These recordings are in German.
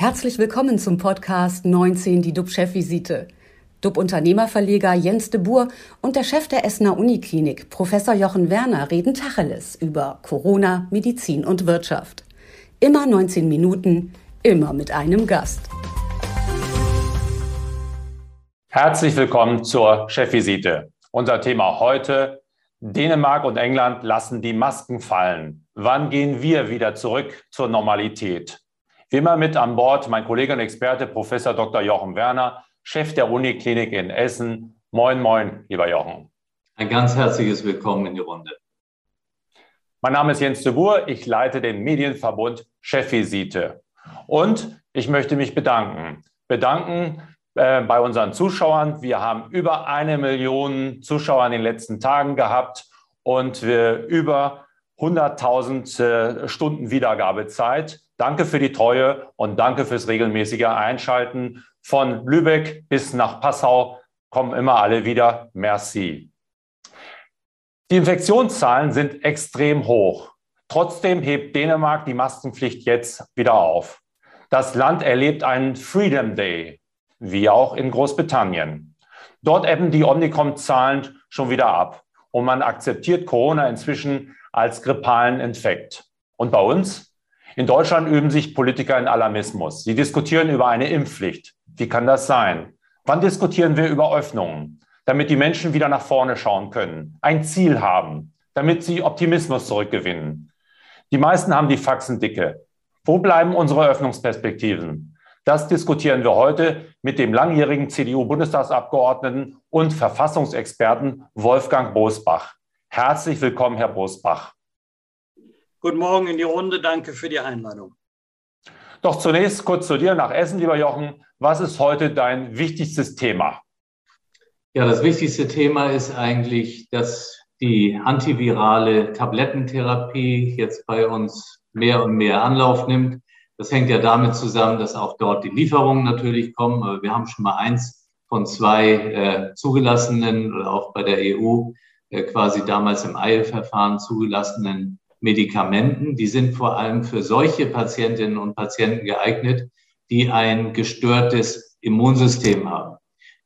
Herzlich willkommen zum Podcast 19, die DUB-Chefvisite. DUB-Unternehmerverleger Jens de Boer und der Chef der Essener Uniklinik, Professor Jochen Werner, reden Tacheles über Corona, Medizin und Wirtschaft. Immer 19 Minuten, immer mit einem Gast. Herzlich willkommen zur Chefvisite. Unser Thema heute, Dänemark und England lassen die Masken fallen. Wann gehen wir wieder zurück zur Normalität? Wie immer mit an Bord mein Kollege und Experte Professor Dr. Jochen Werner, Chef der Uniklinik in Essen. Moin, moin, lieber Jochen. Ein ganz herzliches Willkommen in die Runde. Mein Name ist Jens de Boer, ich leite den Medienverbund Chefvisite. Und ich möchte mich bedanken. Bedanken äh, bei unseren Zuschauern. Wir haben über eine Million Zuschauer in den letzten Tagen gehabt und wir über 100.000 äh, Stunden Wiedergabezeit. Danke für die Treue und danke fürs regelmäßige Einschalten. Von Lübeck bis nach Passau kommen immer alle wieder. Merci. Die Infektionszahlen sind extrem hoch. Trotzdem hebt Dänemark die Maskenpflicht jetzt wieder auf. Das Land erlebt einen Freedom Day, wie auch in Großbritannien. Dort ebben die Omnicom-Zahlen schon wieder ab und man akzeptiert Corona inzwischen als grippalen Infekt. Und bei uns? In Deutschland üben sich Politiker in Alarmismus. Sie diskutieren über eine Impfpflicht. Wie kann das sein? Wann diskutieren wir über Öffnungen? Damit die Menschen wieder nach vorne schauen können, ein Ziel haben, damit sie Optimismus zurückgewinnen. Die meisten haben die Faxen dicke. Wo bleiben unsere Öffnungsperspektiven? Das diskutieren wir heute mit dem langjährigen CDU-Bundestagsabgeordneten und Verfassungsexperten Wolfgang Bosbach. Herzlich willkommen, Herr Bosbach. Guten Morgen in die Runde. Danke für die Einladung. Doch zunächst kurz zu dir nach Essen, lieber Jochen. Was ist heute dein wichtigstes Thema? Ja, das wichtigste Thema ist eigentlich, dass die antivirale Tablettentherapie jetzt bei uns mehr und mehr Anlauf nimmt. Das hängt ja damit zusammen, dass auch dort die Lieferungen natürlich kommen. Aber wir haben schon mal eins von zwei äh, zugelassenen oder auch bei der EU äh, quasi damals im Eilverfahren zugelassenen Medikamenten. Die sind vor allem für solche Patientinnen und Patienten geeignet, die ein gestörtes Immunsystem haben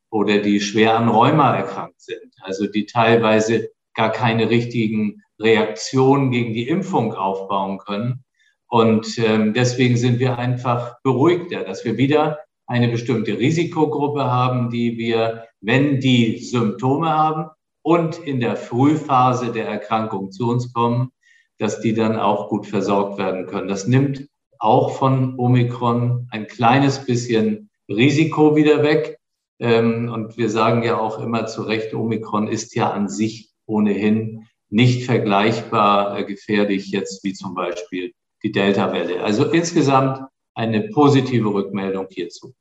oder die schwer an Rheuma erkrankt sind, also die teilweise gar keine richtigen Reaktionen gegen die Impfung aufbauen können. Und ähm, deswegen sind wir einfach beruhigter, dass wir wieder eine bestimmte Risikogruppe haben, die wir, wenn die Symptome haben, und in der Frühphase der Erkrankung zu uns kommen, dass die dann auch gut versorgt werden können. Das nimmt auch von Omikron ein kleines bisschen Risiko wieder weg. Ähm, und wir sagen ja auch immer zu Recht, Omikron ist ja an sich ohnehin nicht vergleichbar äh, gefährlich jetzt wie zum Beispiel die Delta-Welle. Also insgesamt eine positive Rückmeldung hierzu.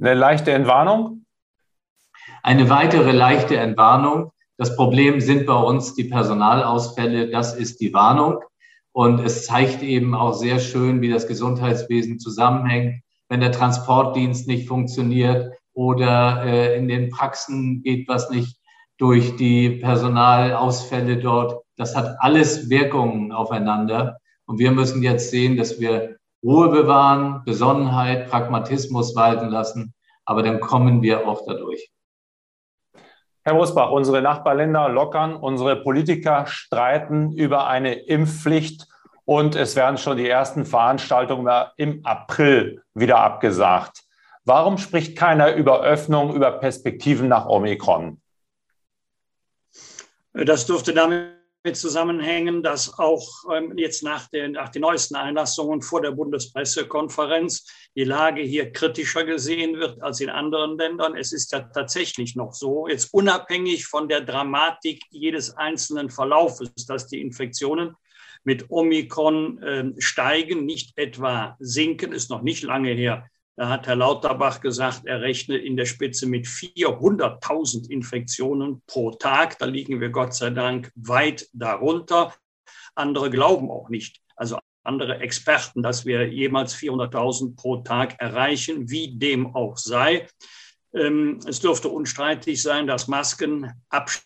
Eine leichte Entwarnung? Eine weitere leichte Entwarnung. Das Problem sind bei uns die Personalausfälle. Das ist die Warnung. Und es zeigt eben auch sehr schön, wie das Gesundheitswesen zusammenhängt. Wenn der Transportdienst nicht funktioniert oder äh, in den Praxen geht was nicht durch die Personalausfälle dort, das hat alles Wirkungen aufeinander. Und wir müssen jetzt sehen, dass wir Ruhe bewahren, Besonnenheit, Pragmatismus walten lassen. Aber dann kommen wir auch dadurch. Herr Rosbach, unsere Nachbarländer lockern, unsere Politiker streiten über eine Impfpflicht und es werden schon die ersten Veranstaltungen im April wieder abgesagt. Warum spricht keiner über Öffnung, über Perspektiven nach Omikron? Das dürfte damit zusammenhängen, dass auch ähm, jetzt nach den, nach den neuesten Einlassungen vor der Bundespressekonferenz die Lage hier kritischer gesehen wird als in anderen Ländern. Es ist ja tatsächlich noch so, jetzt unabhängig von der Dramatik jedes einzelnen Verlaufes, dass die Infektionen mit Omikron äh, steigen, nicht etwa sinken, ist noch nicht lange her. Da hat Herr Lauterbach gesagt, er rechnet in der Spitze mit 400.000 Infektionen pro Tag. Da liegen wir Gott sei Dank weit darunter. Andere glauben auch nicht, also andere Experten, dass wir jemals 400.000 pro Tag erreichen, wie dem auch sei. Ähm, es dürfte unstreitig sein, dass Maskenabstand,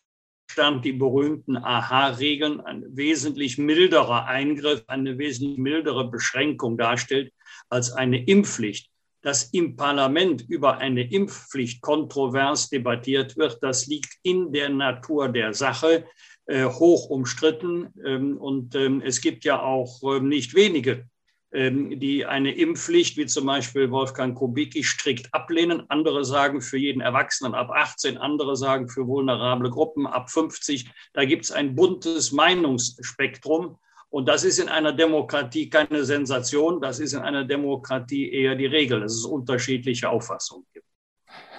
die berühmten AHA-Regeln, ein wesentlich milderer Eingriff, eine wesentlich mildere Beschränkung darstellt als eine Impfpflicht. Dass im Parlament über eine Impfpflicht kontrovers debattiert wird, das liegt in der Natur der Sache, äh, hoch umstritten. Ähm, und ähm, es gibt ja auch ähm, nicht wenige ähm, die eine Impfpflicht, wie zum Beispiel Wolfgang Kubicki, strikt ablehnen. Andere sagen für jeden Erwachsenen ab 18, andere sagen für vulnerable Gruppen ab 50. Da gibt es ein buntes Meinungsspektrum. Und das ist in einer Demokratie keine Sensation, das ist in einer Demokratie eher die Regel, dass es unterschiedliche Auffassungen gibt.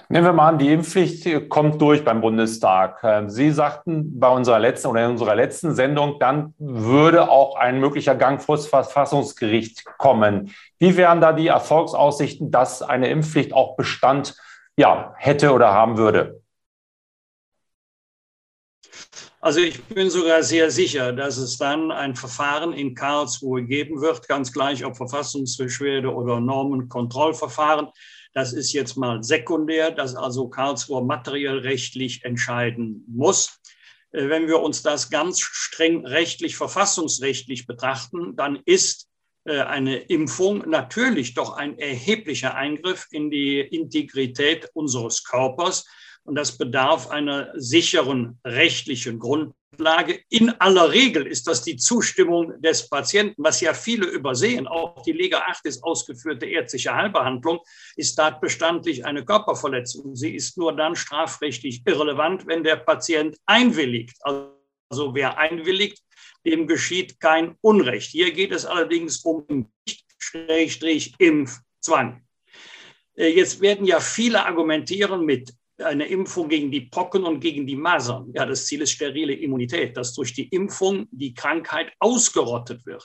Nehmen wir mal an, die Impfpflicht kommt durch beim Bundestag. Ähm, Sie sagten bei unserer letzten oder in unserer letzten Sendung, dann würde auch ein möglicher Gang vor das Verfassungsgericht kommen. Wie wären da die Erfolgsaussichten, dass eine Impfpflicht auch Bestand ja, hätte oder haben würde? Also ich bin sogar sehr sicher, dass es dann ein Verfahren in Karlsruhe geben wird, ganz gleich ob Verfassungsbeschwerde oder Normenkontrollverfahren. Das ist jetzt mal sekundär, dass also Karlsruhe materiell rechtlich entscheiden muss. Äh, wenn wir uns das ganz streng rechtlich, verfassungsrechtlich betrachten, dann ist äh, eine Impfung natürlich doch ein erheblicher Eingriff in die Integrität unseres Körpers. Und das bedarf einer sicheren rechtlichen Grundlage. Lage. In aller Regel ist das die Zustimmung des Patienten, was ja viele übersehen. Auch die Lega 8 ist ausgeführte ärztliche Heilbehandlung, ist tatbestandlich eine Körperverletzung. Sie ist nur dann strafrechtlich irrelevant, wenn der Patient einwilligt. Also wer einwilligt, dem geschieht kein Unrecht. Hier geht es allerdings um Impfzwang. Äh, jetzt werden ja viele argumentieren mit eine Impfung gegen die Pocken und gegen die Masern. Ja, das Ziel ist sterile Immunität, dass durch die Impfung die Krankheit ausgerottet wird.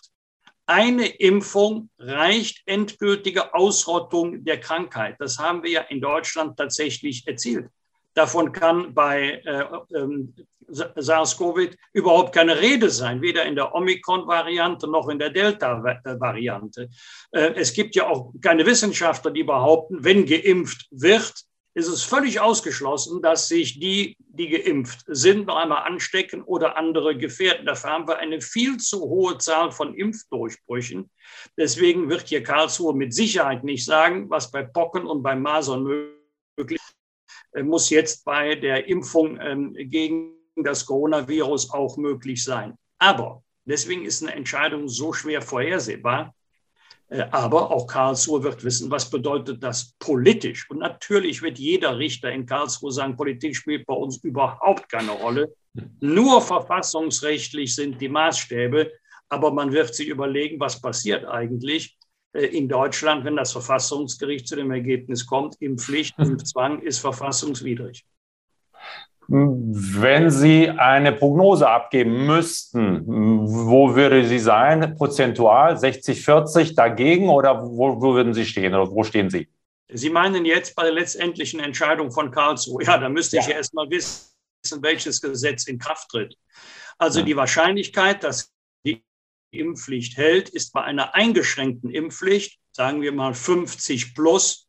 Eine Impfung reicht endgültige Ausrottung der Krankheit. Das haben wir ja in Deutschland tatsächlich erzielt. Davon kann bei äh, äh, SARS-CoV überhaupt keine Rede sein, weder in der Omikron-Variante noch in der Delta-Variante. Äh, es gibt ja auch keine Wissenschaftler, die behaupten, wenn geimpft wird, ist es völlig ausgeschlossen, dass sich die, die geimpft sind, noch einmal anstecken oder andere gefährden. Dafür haben wir eine viel zu hohe Zahl von Impfdurchbrüchen. Deswegen wird hier Karlsruhe mit Sicherheit nicht sagen, was bei Pocken und bei Masern möglich ist, muss jetzt bei der Impfung ähm, gegen das Coronavirus auch möglich sein. Aber deswegen ist eine Entscheidung so schwer vorhersehbar, aber auch Karlsruhe wird wissen, was bedeutet das politisch. Und natürlich wird jeder Richter in Karlsruhe sagen, Politik spielt bei uns überhaupt keine Rolle. Nur verfassungsrechtlich sind die Maßstäbe. Aber man wird sich überlegen, was passiert eigentlich äh, in Deutschland, wenn das Verfassungsgericht zu dem Ergebnis kommt, Impfpflicht, Impfzwang ist verfassungswidrig. Wenn Sie eine Prognose abgeben müssten, wo würde sie sein? Prozentual 60, 40 dagegen oder wo, wo würden Sie stehen oder wo stehen Sie? Sie meinen jetzt bei der letztendlichen Entscheidung von Karlsruhe. Ja, da müsste ja. ich ja erst mal wissen, welches Gesetz in Kraft tritt. Also ja. die Wahrscheinlichkeit, dass die Impfpflicht hält, ist bei einer eingeschränkten Impfpflicht, sagen wir mal 50 plus,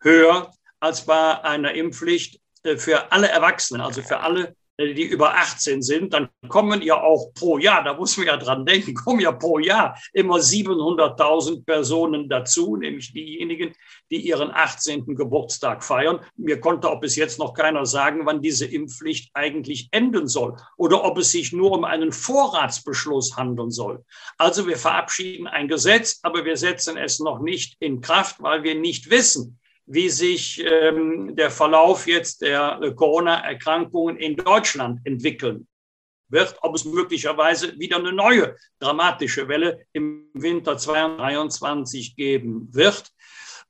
höher als bei einer Impfpflicht für alle Erwachsenen, also für alle, äh, die über 18 sind, dann kommen ja auch pro Jahr, da muss man ja dran denken, kommen ja pro Jahr immer 700.000 Personen dazu, nämlich diejenigen, die ihren 18. Geburtstag feiern. Mir konnte auch bis jetzt noch keiner sagen, wann diese Impfpflicht eigentlich enden soll oder ob es sich nur um einen Vorratsbeschluss handeln soll. Also wir verabschieden ein Gesetz, aber wir setzen es noch nicht in Kraft, weil wir nicht wissen, wie sich ähm, der Verlauf jetzt der äh, Corona-Erkrankungen in Deutschland entwickeln wird, ob es möglicherweise wieder eine neue dramatische Welle im Winter 2023 geben wird.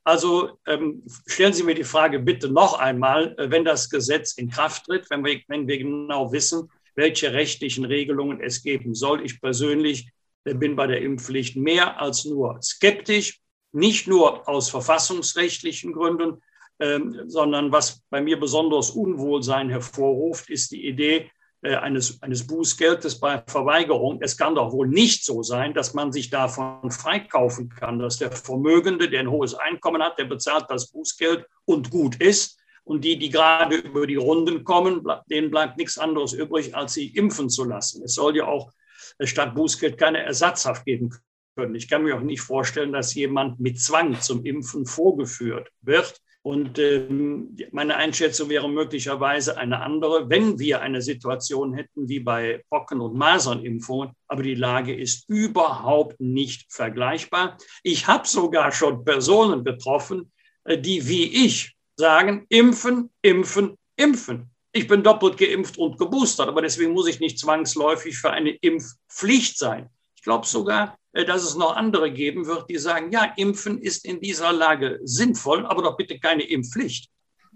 Also ähm, stellen Sie mir die Frage bitte noch einmal, äh, wenn das Gesetz in Kraft tritt, wenn wir, wenn wir genau wissen, welche rechtlichen Regelungen es geben soll. Ich persönlich äh, bin bei der Impfpflicht mehr als nur skeptisch nicht nur aus verfassungsrechtlichen Gründen, ähm, sondern was bei mir besonders Unwohlsein hervorruft, ist die Idee äh, eines, eines Bußgeldes bei Verweigerung. Es kann doch wohl nicht so sein, dass man sich davon freikaufen kann, dass der Vermögende, der ein hohes Einkommen hat, der bezahlt das Bußgeld und gut ist. Und die, die gerade über die Runden kommen, denen bleibt nichts anderes übrig, als sie impfen zu lassen. Es soll ja auch statt Bußgeld keine Ersatzhaft geben können. Ich kann mir auch nicht vorstellen, dass jemand mit Zwang zum Impfen vorgeführt wird. Und ähm, meine Einschätzung wäre möglicherweise eine andere, wenn wir eine Situation hätten wie bei Pocken- und Masernimpfungen. Aber die Lage ist überhaupt nicht vergleichbar. Ich habe sogar schon Personen betroffen, äh, die wie ich sagen, impfen, impfen, impfen. Ich bin doppelt geimpft und geboostert, aber deswegen muss ich nicht zwangsläufig für eine Impfpflicht sein. Ich glaube sogar, äh, dass es noch andere geben wird, die sagen, ja, impfen ist in dieser Lage sinnvoll, aber doch bitte keine Impfpflicht.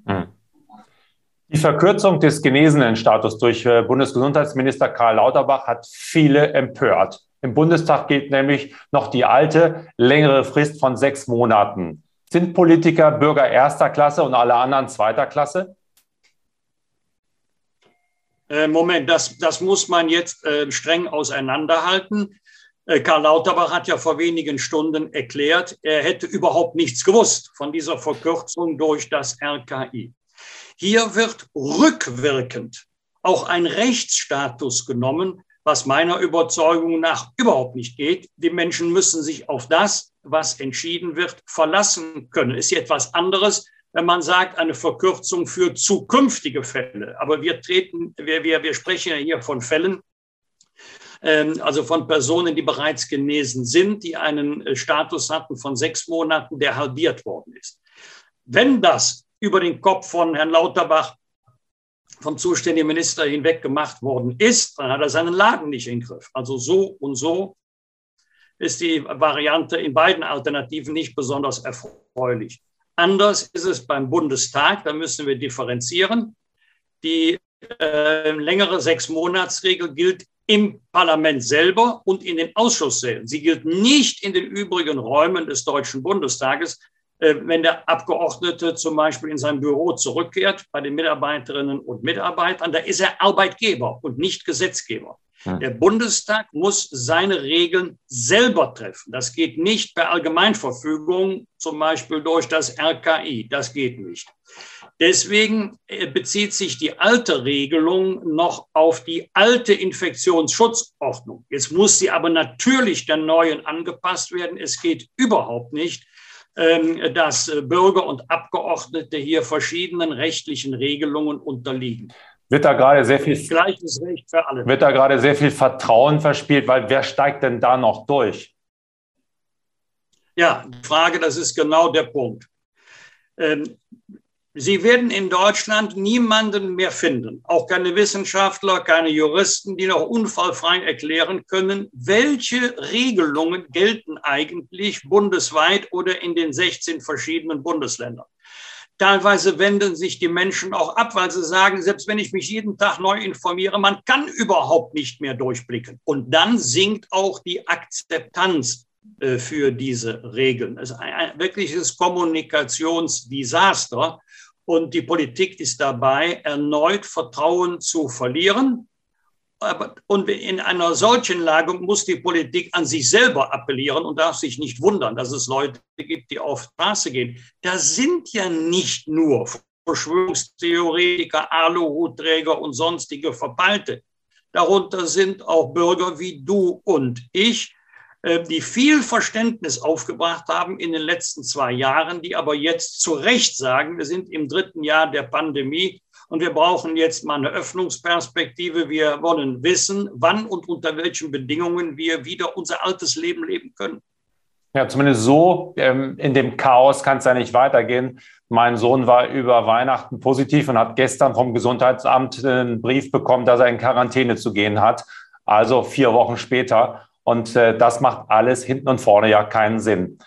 Hm. Die Verkürzung des Genesenenstatus durch äh, Bundesgesundheitsminister Karl Lauterbach hat viele empört. Im Bundestag gilt nämlich noch die alte, längere Frist von sechs Monaten. Sind Politiker Bürger erster Klasse und alle anderen zweiter Klasse? Äh, Moment, das, das muss man jetzt streng auseinanderhalten. Äh, Karl Lauterbach hat ja vor wenigen Stunden erklärt, er hätte überhaupt nichts gewusst von dieser Verkürzung durch das RKI. Hier wird rückwirkend auch ein Rechtsstatus genommen, was meiner Überzeugung nach überhaupt nicht geht. Die Menschen müssen sich auf das, was entschieden wird, verlassen können. Ist etwas anderes, wenn man sagt, eine Verkürzung für zukünftige Fälle. Aber wir treten, wir, wir, wir sprechen ja hier von Fällen, also von Personen, die bereits genesen sind, die einen äh, Status hatten von sechs Monaten, der halbiert worden ist. Wenn das über den Kopf von Herrn Lauterbach vom zuständigen Minister hinweg gemacht worden ist, dann hat er seinen Laden nicht in Griff. Also so und so ist die Variante in beiden Alternativen nicht besonders erfreulich. Anders ist es beim Bundestag, da müssen wir differenzieren. Die äh, längere Sechs-Monats-Regel gilt im Parlament selber und in den Ausschusssälen. Sie gilt nicht in den übrigen Räumen des Deutschen Bundestages, äh, wenn der Abgeordnete zum Beispiel in sein Büro zurückkehrt bei den Mitarbeiterinnen und Mitarbeitern. Da ist er Arbeitgeber und nicht Gesetzgeber. Der Bundestag muss seine Regeln selber treffen. Das geht nicht per Allgemeinverfügung, zum Beispiel durch das RKI. Das geht nicht. Deswegen äh, bezieht sich die alte Regelung noch auf die alte Infektionsschutzordnung. Jetzt muss sie aber natürlich der neuen angepasst werden. Es geht überhaupt nicht, ähm, dass äh, Bürger und Abgeordnete hier verschiedenen rechtlichen Regelungen unterliegen. Wird da gerade sehr viel gleiches Recht für alle. Wird da gerade sehr viel Vertrauen verspielt, weil wer steigt denn da noch durch? Ja, die Frage, das ist genau der Punkt. Ähm, Sie werden in Deutschland niemanden mehr finden, auch keine Wissenschaftler, keine Juristen, die noch unfallfrei erklären können, welche Regelungen gelten eigentlich bundesweit oder in den 16 verschiedenen Bundesländern. Teilweise wenden sich die Menschen auch ab, weil sie sagen, selbst wenn ich mich jeden Tag neu informiere, man kann überhaupt nicht mehr durchblicken. Und dann sinkt auch die Akzeptanz äh, für diese Regeln. Es ist ein wirkliches Kommunikationsdesaster. Und die Politik ist dabei, erneut Vertrauen zu verlieren. Und in einer solchen Lage muss die Politik an sich selber appellieren und darf sich nicht wundern, dass es Leute gibt, die auf Straße gehen. Da sind ja nicht nur Verschwörungstheoretiker, Aluhutträger und sonstige Verpeilte. Darunter sind auch Bürger wie du und ich, die viel Verständnis aufgebracht haben in den letzten zwei Jahren, die aber jetzt zu Recht sagen, wir sind im dritten Jahr der Pandemie und wir brauchen jetzt mal eine Öffnungsperspektive. Wir wollen wissen, wann und unter welchen Bedingungen wir wieder unser altes Leben leben können. Ja, zumindest so ähm, in dem Chaos kann es ja nicht weitergehen. Mein Sohn war über Weihnachten positiv und hat gestern vom Gesundheitsamt einen Brief bekommen, dass er in Quarantäne zu gehen hat. Also vier Wochen später. Und äh, das macht alles hinten und vorne ja keinen Sinn.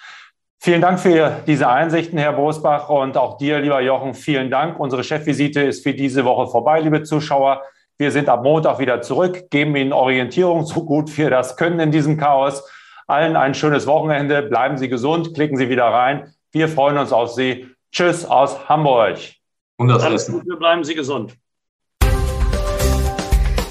Vielen Dank für diese Einsichten, Herr Bosbach, und auch dir, lieber Jochen, vielen Dank. Unsere Chefvisite ist für diese Woche vorbei, liebe Zuschauer. Wir sind ab Montag wieder zurück, geben Ihnen Orientierung, so gut wir das können in diesem Chaos. Allen ein schönes Wochenende, bleiben Sie gesund, klicken Sie wieder rein. Wir freuen uns auf Sie. Tschüss aus Hamburg. Und das Alles Gute, bleiben Sie gesund.